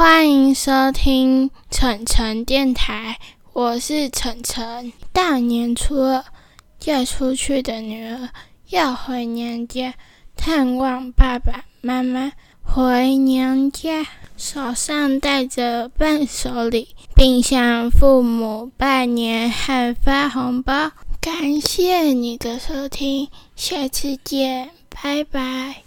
欢迎收听晨晨电台我是晨晨。大年初二嫁出去的女儿要回娘家探望爸爸妈妈回娘家手上带着伴手礼并向父母拜年和发红包。感谢你的收听下次见拜拜。